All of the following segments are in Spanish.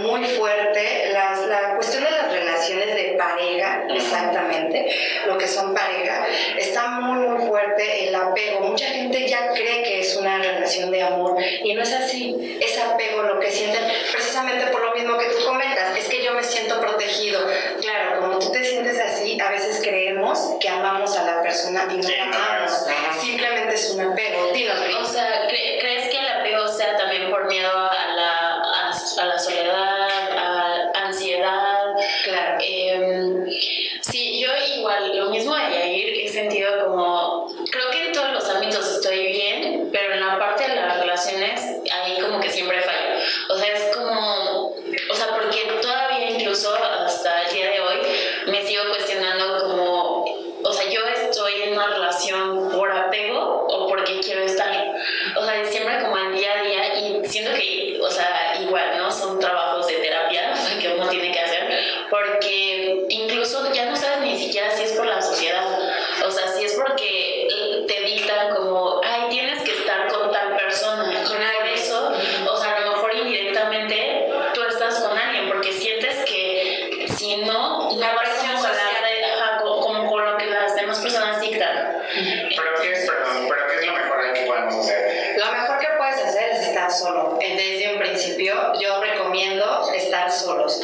muy fuerte las, la cuestión de las relaciones de pareja, exactamente, lo que son pareja, está muy, muy fuerte el apego. Mucha gente ya cree que es una relación de amor y no es así, es apego lo que sienten, precisamente por lo mismo que tú comentas, es que yo me siento protegido. Claro, como tú te sientes así, a veces creemos que amamos a la persona y no la amamos, simplemente es un apego. Dinos, o sea, ¿crees ¿Pero qué es, lo mejor que podemos hacer? Lo mejor que puedes hacer es estar solo. Eh, desde un principio yo recomiendo estar solos.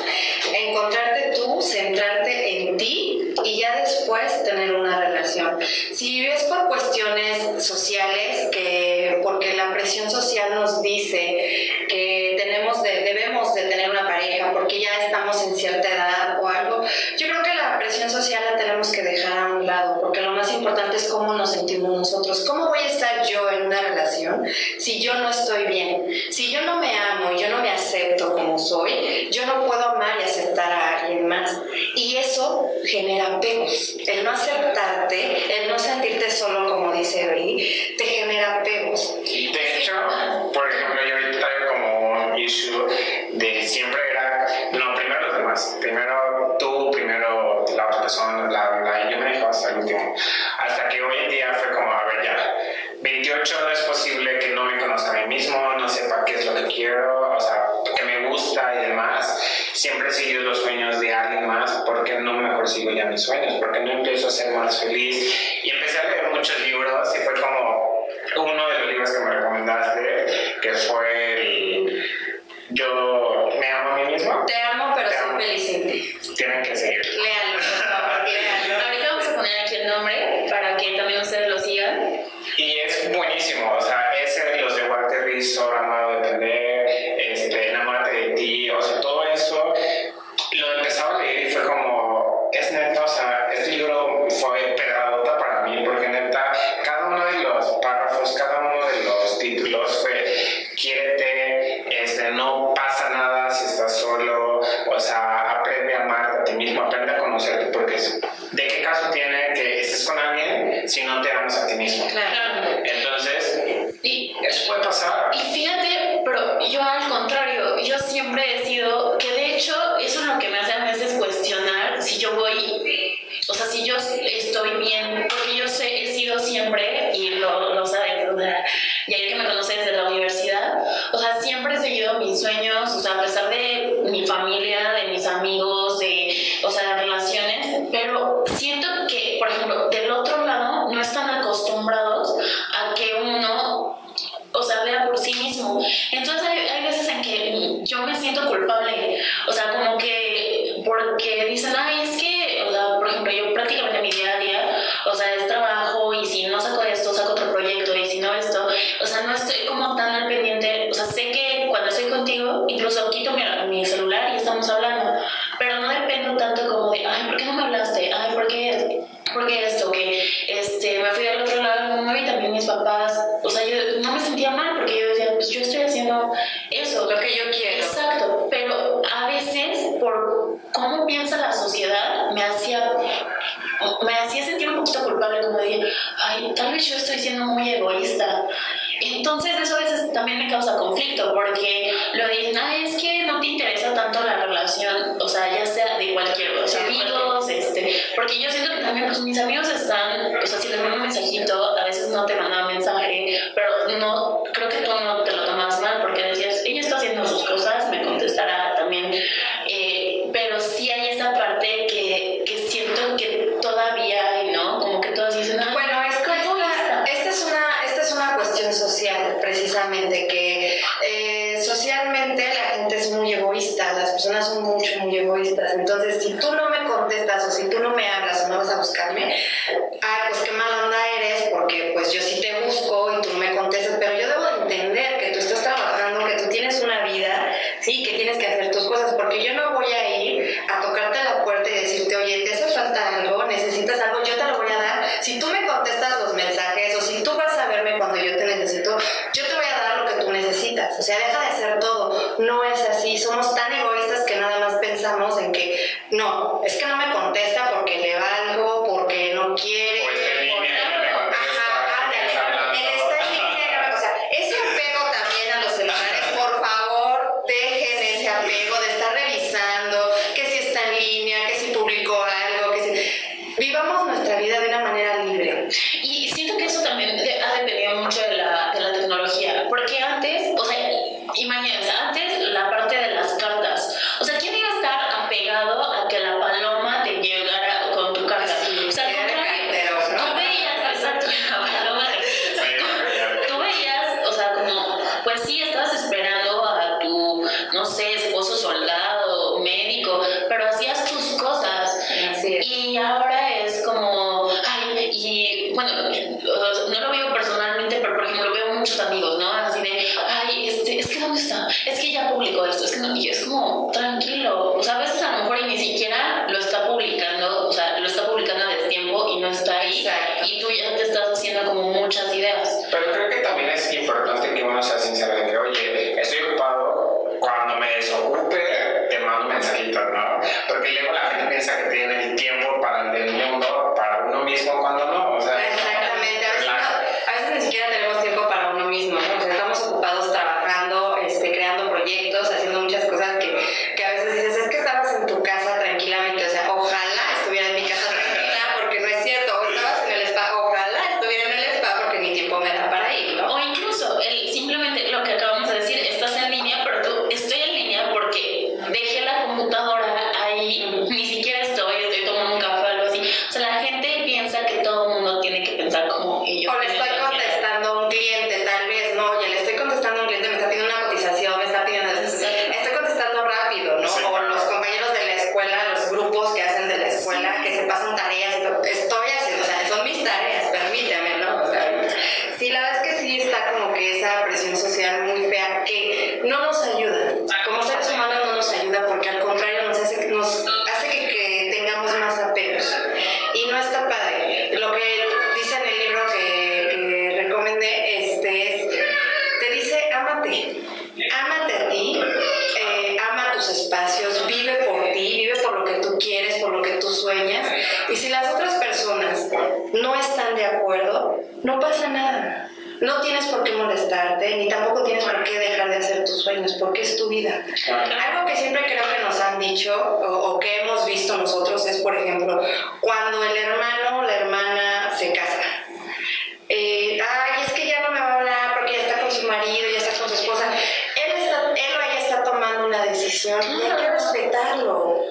Encontrarte tú, centrarte en ti y ya después tener una relación. Si vives por cuestiones sociales, que porque la presión social nos dice que tenemos debemos de tener una pareja porque ya estamos en cierta edad o algo, yo creo que la presión social importante es cómo nos sentimos nosotros. ¿Cómo voy a estar yo en una relación si yo no estoy bien? Si yo no me amo y yo no me acepto como soy, yo no puedo amar y aceptar a alguien más. Y eso genera apegos. El no aceptarte, el no sentirte solo, como dice Eri, te genera apegos. De hecho, por ejemplo, yo ahorita traigo como un issue de persigo ya mis sueños? porque no empiezo a ser más feliz? Y empecé a leer muchos libros y fue como uno de los libros que me recomendaste, que fue el Yo me amo a mí mismo. Porque yo siento que también, pues mis amigos están, o sea, si les mando un mensajito, a veces no te mandan mensaje, pero no tienes que hacer tus cosas, porque yo no voy a ir a tocarte la puerta y decirte, oye, te hace falta algo, necesitas algo, yo te lo voy a dar. Si tú me contestas los mensajes o si tú vas a verme cuando yo te necesito, yo te voy a dar lo que tú necesitas. O sea, deja de hacer todo. No Y tú ya te estás haciendo como muchas ideas. Pero creo que también es importante que uno sea sincero de que, oye, estoy ocupado, cuando me desocupe, te mando un mensajito, ¿no? Porque luego la gente piensa que tiene ámate. Ámate a ti, eh, ama tus espacios, vive por ti, vive por lo que tú quieres, por lo que tú sueñas. Y si las otras personas no están de acuerdo, no pasa nada. No tienes por qué molestarte, ni tampoco tienes por qué dejar de hacer tus sueños, porque es tu vida. Algo que siempre creo que nos han dicho o, que hemos visto nosotros es, por ejemplo, cuando el hermano o la hermana se casa decisión y hay que respetarlo.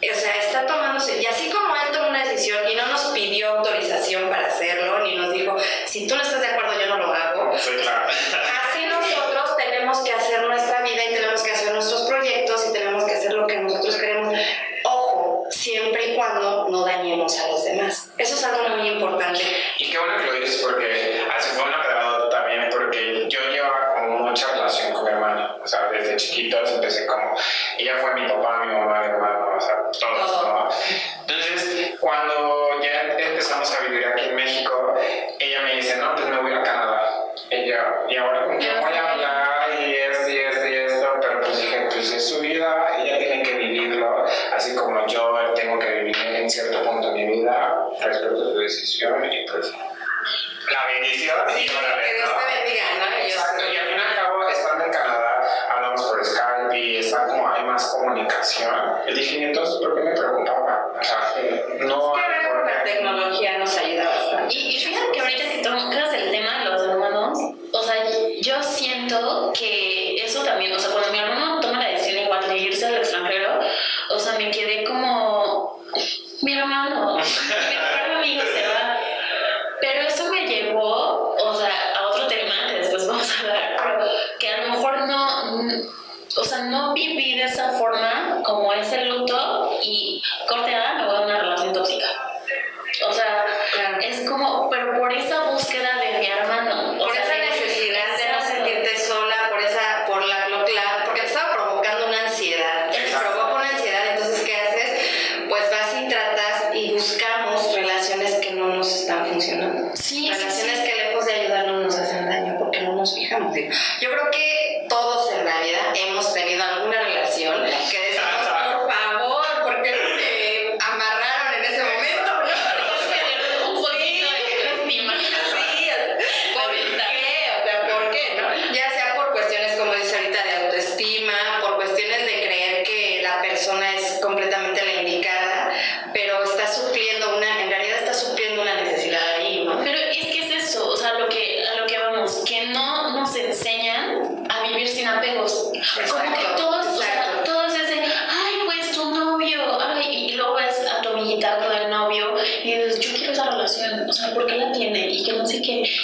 O sea, está tomándose, y así como él tomó una decisión y no nos pidió autorización para hacerlo, ni nos dijo, si tú no en cierto punto de mi vida respecto a tu decisión y pues la bendición sí, y la que Dios te bendiga, ¿no? Exacto, y al fin y al cabo, estando en Canadá, hablamos por Skype y está como hay más comunicación. Y dije, entonces, ¿por qué me preocupaba? O sea, no. Es que la tecnología nos ayuda bastante. Y, fíjate que ahorita, si tocas el tema de los hermanos, o sea, yo siento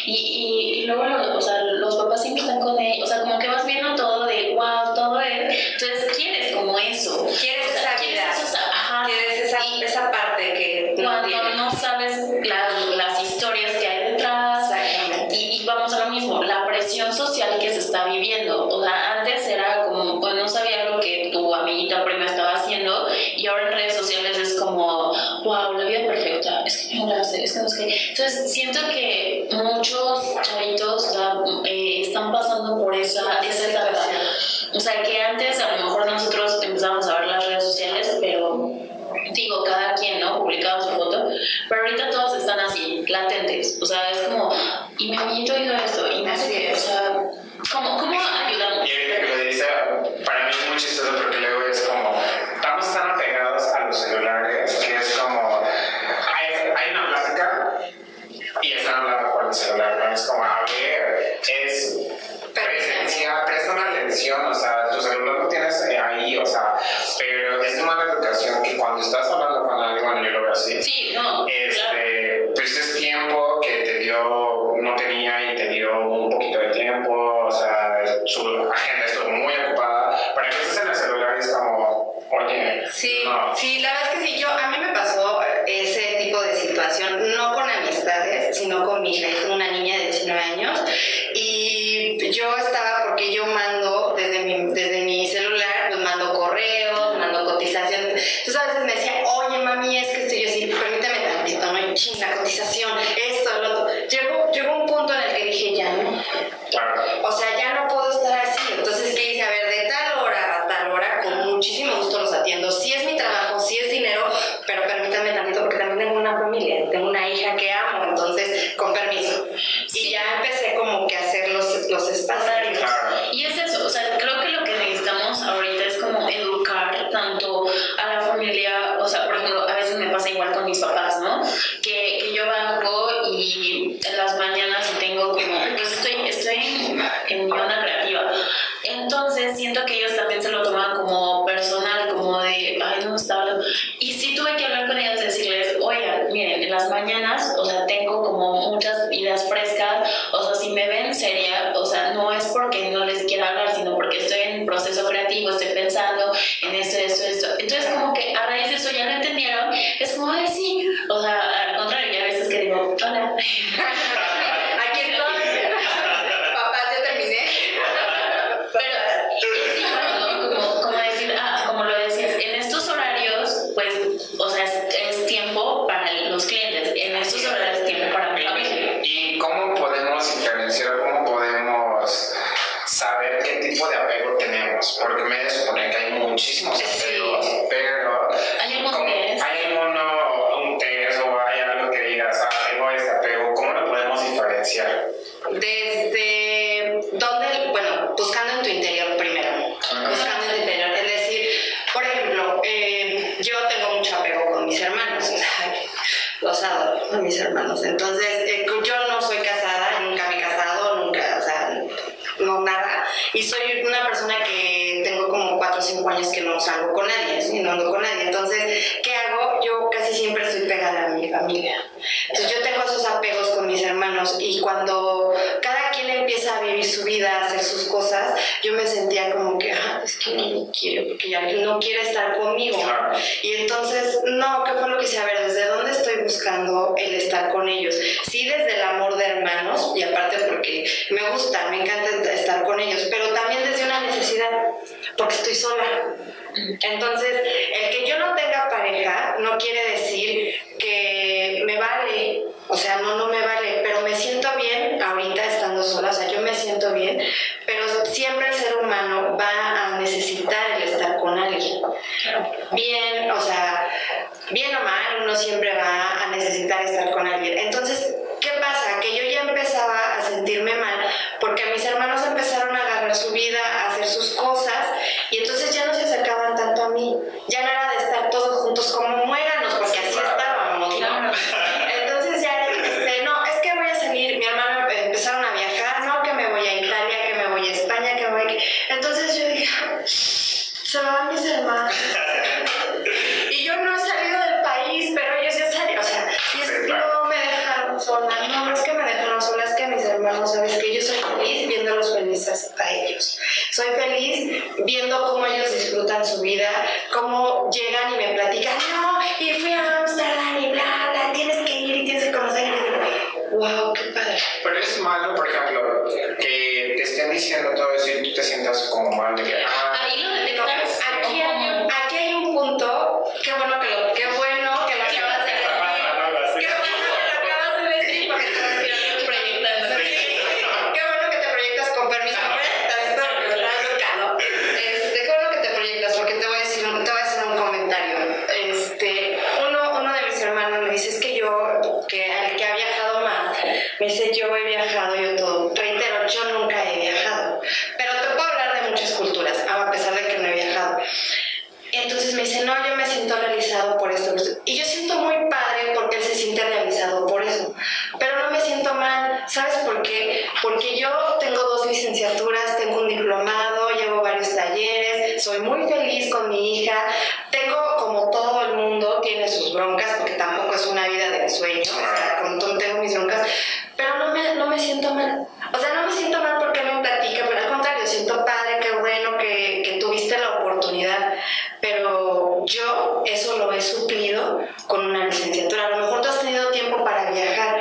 Y, sea, que antes a lo mejor nosotros empezamos a ver las redes sociales, pero digo, cada quien, ¿no? Publicaba su foto, pero ahorita todos están así, latentes, o sea, es como, y me yo hizo esto, y me hace que, o sea, ¿cómo, cómo ayudamos? Y ahorita que lo dice, para mí es muy chistoso porque luego es como, estamos tan apegados a los celulares en Niona Creativa. Entonces siento que ellos también se lo toman como personal, como de, ay, no está hablando. Y sí tuve que hablar con ellos y decirles, oigan, miren, en las mañanas, o sea, tengo como muchas ideas frescas, o sea, si me ven sería, o sea, no es porque no les quiera hablar, sino porque estoy en proceso creativo, estoy pensando con nadie. Entonces, ¿qué hago? Yo casi siempre estoy pegada a mi familia. Entonces, yo tengo esos apegos con mis hermanos y cuando cada empieza a vivir su vida, a hacer sus cosas, yo me sentía como que, ah, es que no me quiere, porque ya no quiere estar conmigo. Y entonces, no, ¿qué fue lo que hice? A ver, ¿desde dónde estoy buscando el estar con ellos? Sí, desde el amor de hermanos, y aparte porque me gusta, me encanta estar con ellos, pero también desde una necesidad, porque estoy sola. Entonces, el que yo no tenga pareja no quiere decir que me vale o sea, no, no me vale, pero me siento bien ahorita estando sola, o sea, yo me siento bien, pero siempre el ser humano va a necesitar el estar con alguien. Bien, o sea, bien o mal, uno siempre va a necesitar estar con alguien. Entonces, ¿qué pasa? Que yo ya empezaba a sentirme mal porque mis hermanos empezaron a agarrar su vida, a hacer sus cosas, y entonces ya no se acercaban tanto a mí, ya no era de estar todos juntos como no, sabes que yo soy feliz viéndolos felices a ellos. Soy feliz viendo cómo ellos disfrutan su vida, cómo llegan y me platican, no, y fui a Amsterdam y bla, bla, tienes que ir y tienes que conocer. Wow, qué padre. Pero es malo, por ejemplo, que te estén diciendo todo eso y tú te sientas como mal de que, ah, Pero yo eso lo he suplido con una licenciatura. A lo mejor tú has tenido tiempo para viajar,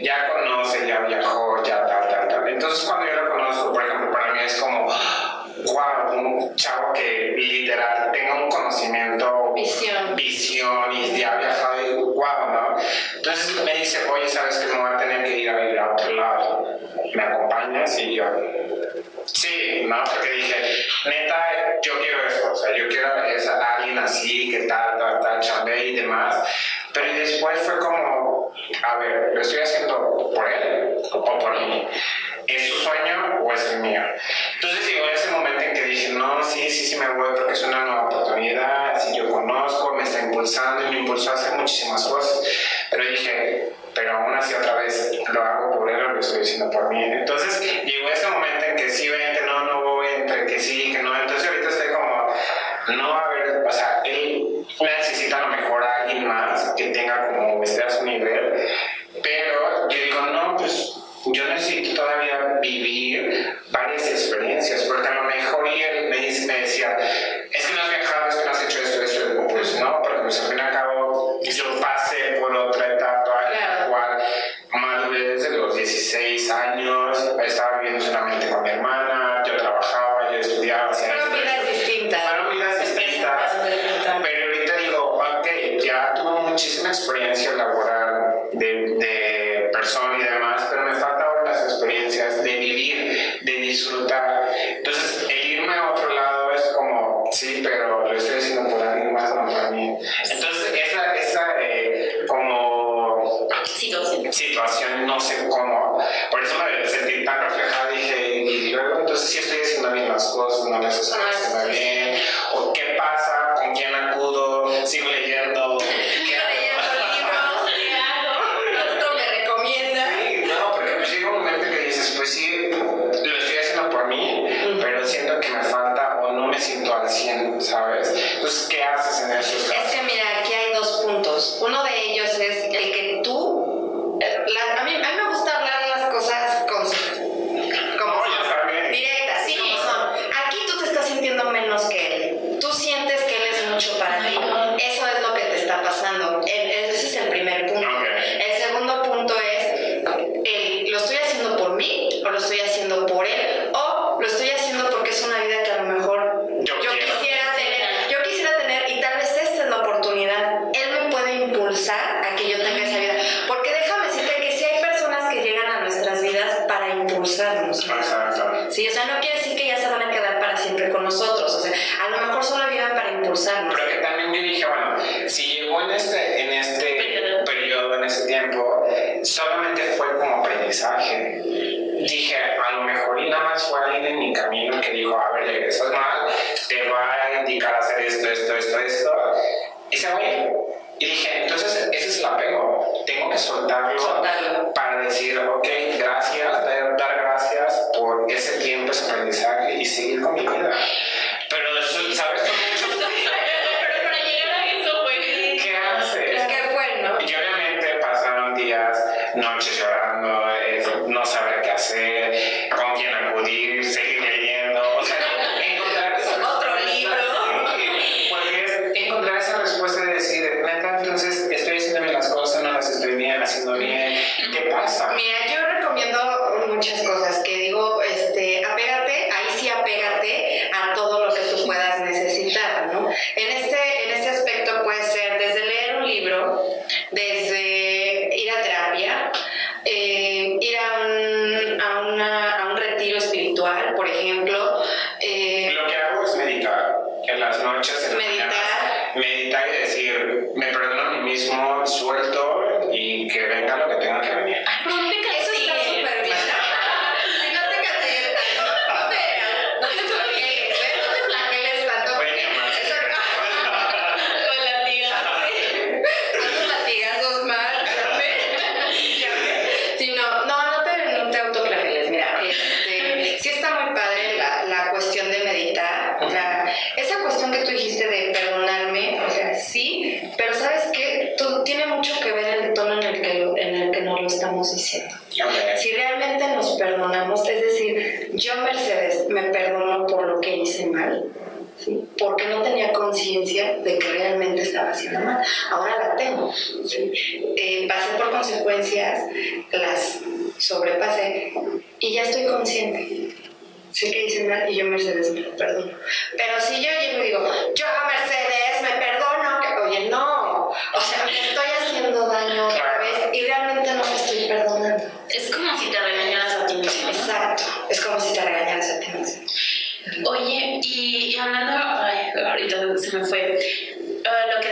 ya conoce, ya viajó, ya tal, tal, tal. Entonces cuando yo lo conozco, por ejemplo, para mí es como, wow, un chavo que literal tenga un conocimiento, visión, visión y ya ha viajado wow, ¿no? Entonces me dice, oye, ¿sabes que me voy a tener que ir a vivir a otro lado? ¿Me acompañas? Y yo, sí, ¿no? Porque dije, ver, ¿lo estoy haciendo por él o por mí? ¿Es su sueño o es el mío? Entonces llegó ese momento en que dije, no, sí, sí, sí me voy porque es una nueva oportunidad, si yo conozco, me está impulsando y me impulsó a hacer muchísimas cosas. Pero dije, pero aún así otra vez lo hago por él o lo estoy haciendo por mí. Entonces 16 años, estaba viviendo en una righteous consecuencias las sobrepasé y ya estoy consciente. Sé que hice mal y yo Mercedes me lo perdono. Pero si yo llego y digo, yo Mercedes me perdono, que oye, no. O sea, me estoy haciendo daño otra vez y realmente no me estoy perdonando. Es como si te regañaras a ti mismo. Exacto, es como si te regañaras a ti mismo. Oye, y, y hablando, ay, ahorita se me fue, uh, lo que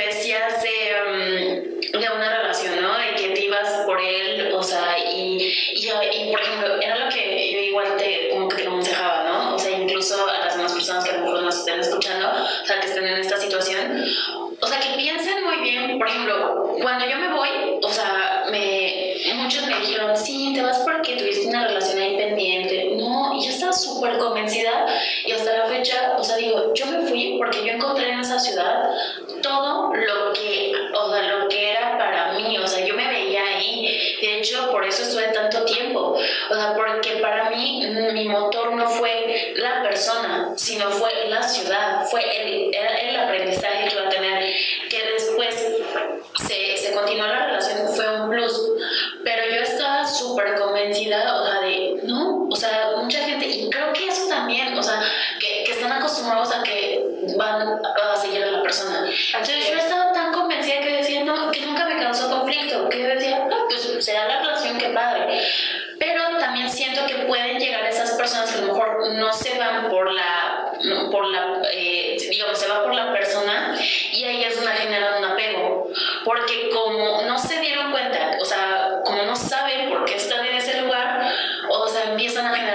民生。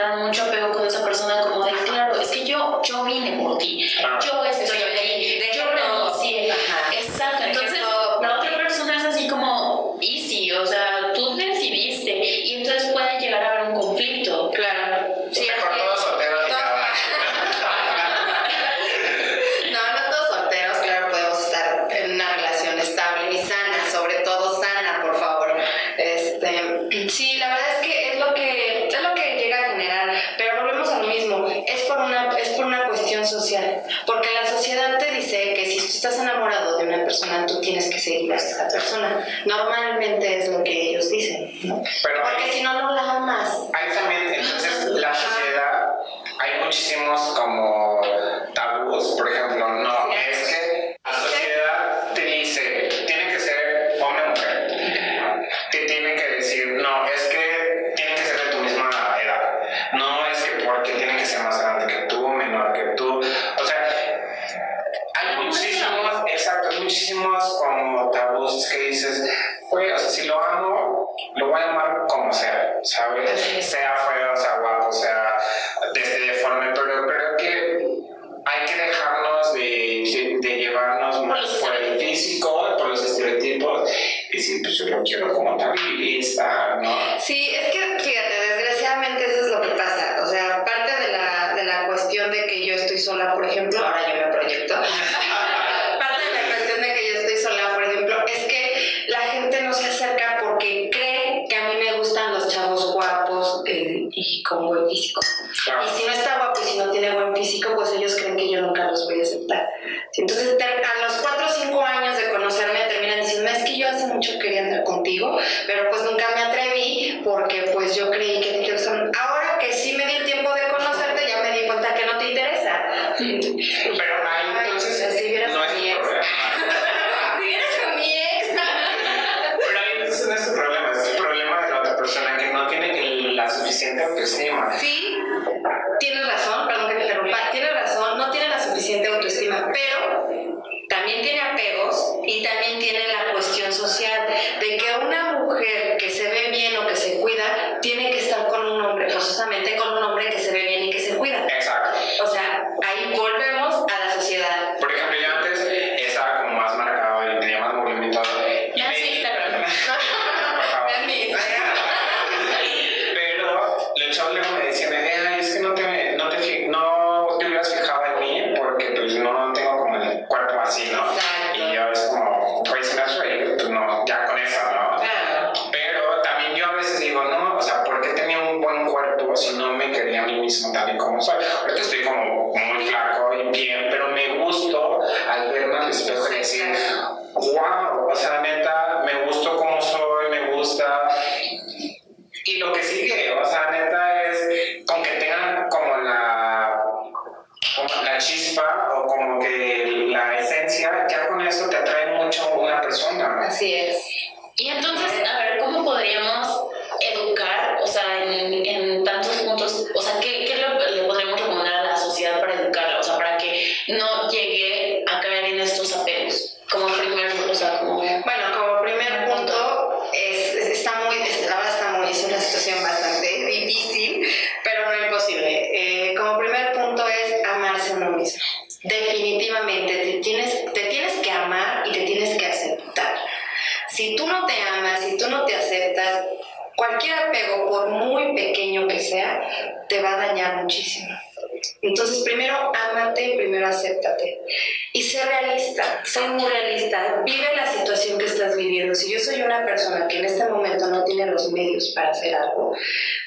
normal Normalmente yo quiero como tranquilista, ¿no? Sí, es que fíjate, desgraciadamente eso es lo que pasa. O sea, parte de la, de la cuestión de que yo estoy sola, por ejemplo, ahora yo me proyecto. parte de la cuestión de que yo estoy sola, por ejemplo, es que la gente no se acerca porque cree que a mí me gustan los chavos guapos eh, y con buen físico. Claro. Y si no está guapo y si no tiene buen físico, pues ellos creen que yo nunca los voy pero Entonces, primero ámate, primero acéptate. Y sé realista, sé muy realista. Vive la situación que estás viviendo. Si yo soy una persona que en este momento no tiene los medios para hacer algo,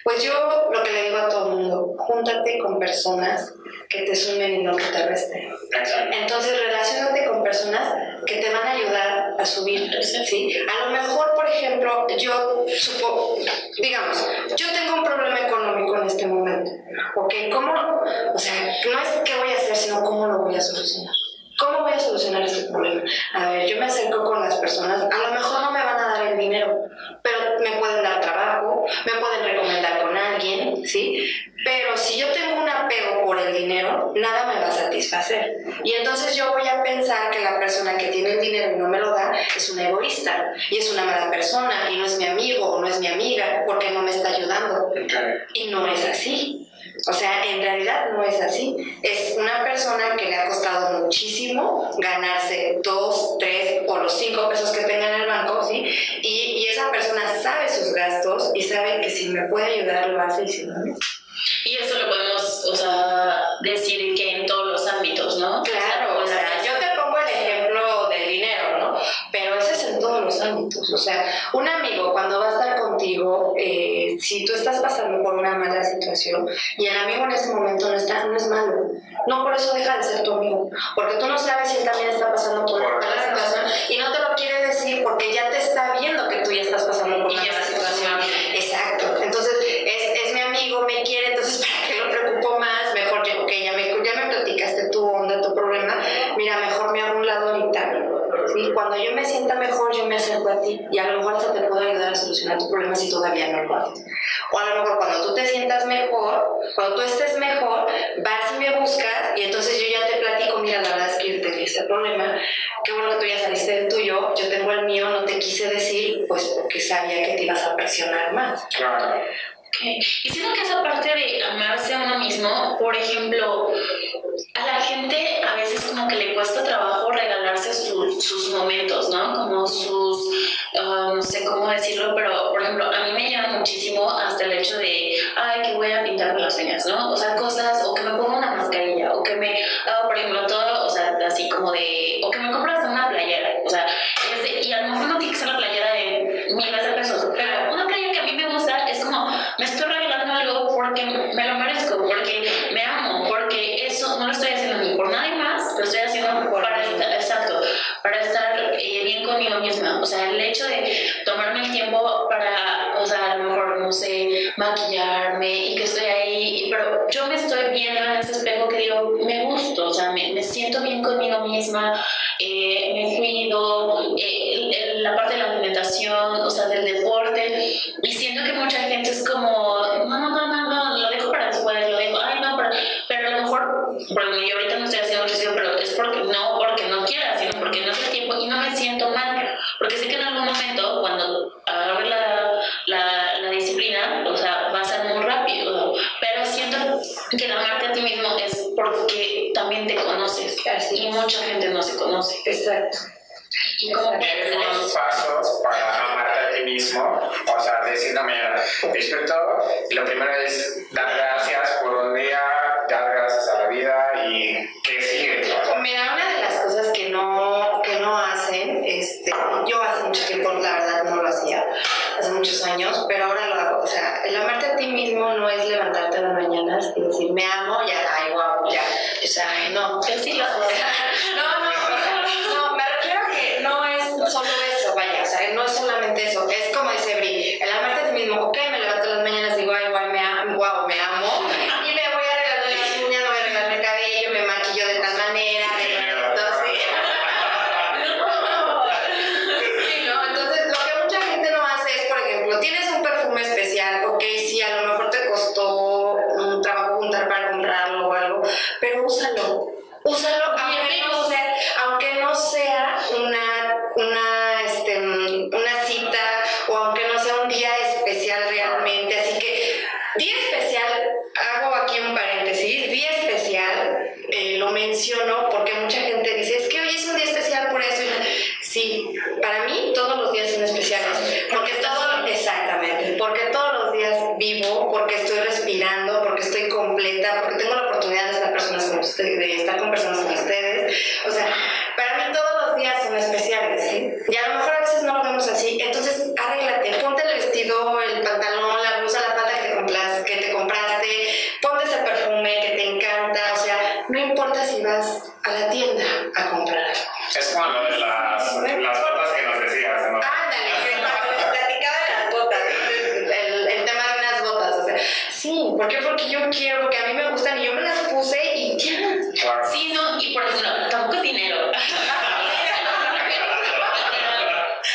pues yo lo que le digo a todo el mundo, júntate con personas que te sumen y no que te resten. Entonces, relacionate con personas que te van a ayudar a subir, ¿sí? A lo mejor, por ejemplo, yo supo, digamos, yo tengo un problema económico en este momento, ¿ok? ¿Cómo, o sea, no es qué voy a hacer, sino cómo lo voy a solucionar? ¿Cómo voy a solucionar este problema? A ver, yo me acerco con las personas, a lo mejor no me van a dar el dinero, pero me pueden dar trabajo, me pueden recomendar con alguien, ¿sí? Pero si yo tengo un apego por el dinero, nada me va a satisfacer. Y entonces yo voy a pensar que la persona que tiene el dinero y no me lo da es una egoísta y es una mala persona y no es mi amigo o no es mi amiga porque no me está ayudando. Y no es así. O sea, en realidad no es así. Es una persona que le ha costado muchísimo ganarse dos, tres o los cinco pesos que tenga en el banco, ¿sí? Y, y esa persona sabe sus gastos y sabe que si me puede ayudar lo hace y si no. Y eso lo podemos, o sea, decir que en todos los ámbitos, ¿no? Claro, o sea, yo te pongo el ejemplo. Pero eso es en todos los ámbitos. O sea, un amigo cuando va a estar contigo, eh, si tú estás pasando por una mala situación y el amigo en ese momento no está, no es malo. No por eso deja de ser tu amigo, porque tú no sabes si él también está pasando por una mala situación y no te lo quiere decir porque ya te está viendo que tú ya estás pasando por una mala situación. pasando. Exacto. Entonces, es, es mi amigo, me quiere, entonces, ¿para qué lo preocupo más? Mejor, yo, ok, ya me, ya me platicaste tu onda, tu problema. Mira, mejor me hago un lado ahorita. ¿sí? Cuando yo me sienta mejor, yo me acerco a ti y a lo mejor hasta te puedo ayudar a solucionar tu problema si todavía no lo haces. O a lo mejor cuando tú te sientas mejor, cuando tú estés mejor, vas y me buscas y entonces yo ya te platico, mira, la verdad es que yo tenía este problema, qué bueno que tú ya saliste del tuyo, yo tengo el mío, no te quise decir, pues porque sabía que te ibas a presionar más. Claro. Ok. Y siento que esa parte de amarse a uno mismo, por ejemplo, a la gente a veces como que le cuesta trabajo regalarse sus, sus momentos, ¿no? Como sus, ah, no sé cómo decirlo, pero por ejemplo, a mí me llama muchísimo hasta el hecho de, ay, que voy a pintarme las uñas, ¿no? O sea, cosas, o que me ponga una mascarilla, o que me haga, por ejemplo, todo, o sea, así como de, o que me compras una playera, o sea, y a lo mejor no tiene que ser la playera de miles de pesos, pero una playera que a mí me gusta es como, me estoy regalando algo porque me lo merezco, porque me amo, porque eso no lo estoy haciendo ni por nadie más, lo estoy haciendo para estar, exacto, para estar eh, bien conmigo misma. O sea, el hecho de tomarme el tiempo para, o sea, a lo mejor, no sé, maquillarme y que estoy ahí, pero yo me estoy viendo en ese espejo que digo, me gusto, o sea, me, me siento bien conmigo misma, solo eso, vaya, o sea, no es solamente eso, es como dice Bri, el amarte a ti mismo, ok, Porque yo quiero, porque a mí me gustan y yo me las puse y ya. Claro. Sí, no, y por eso no, tampoco es dinero.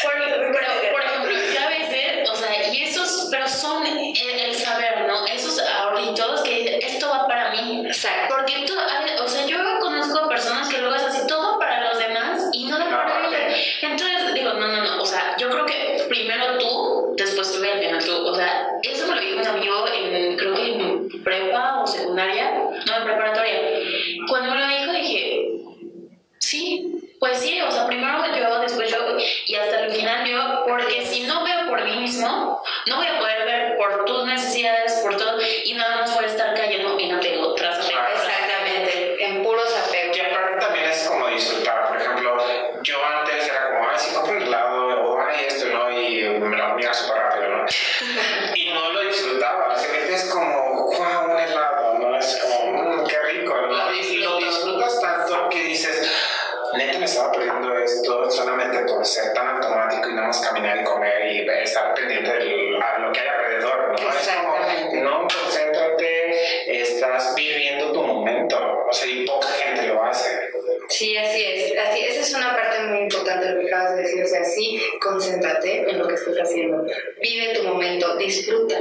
pero, por ejemplo, ya a veces, o sea, y esos, pero son el, saber, ¿no? Esos ahorritos que esto va para mí. Exacto. acabas de decir, o sea, sí, concéntrate en lo que estás haciendo, vive tu momento, disfruta.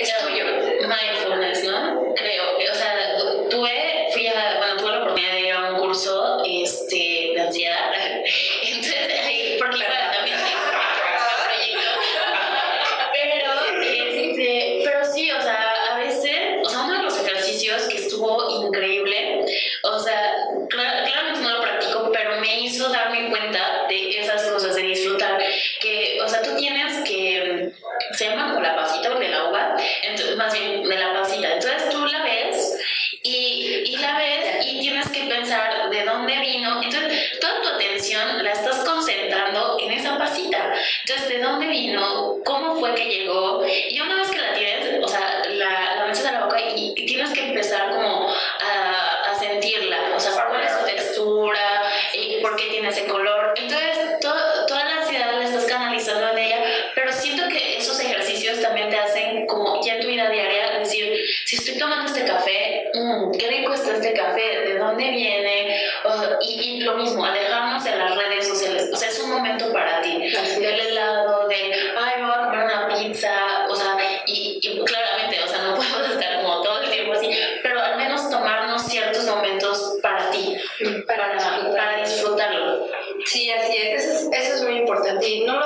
Es tuyo. Mindfulness, ¿no? Creo, o sea, tuve, fui a, bueno, no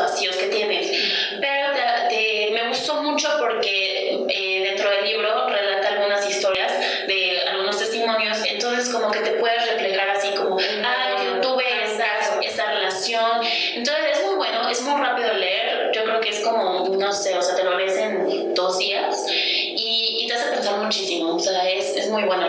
vacíos que tienes. Pero te, te, me gustó mucho porque eh, dentro del libro relata algunas historias de algunos testimonios, entonces como que te puedes reflejar así como, ah, yo tuve esa, esa relación. Entonces es muy bueno, es muy rápido leer, yo creo que es como, no sé, o sea, te lo lees en dos días y, y te hace pensar muchísimo, o sea, es, es muy bueno.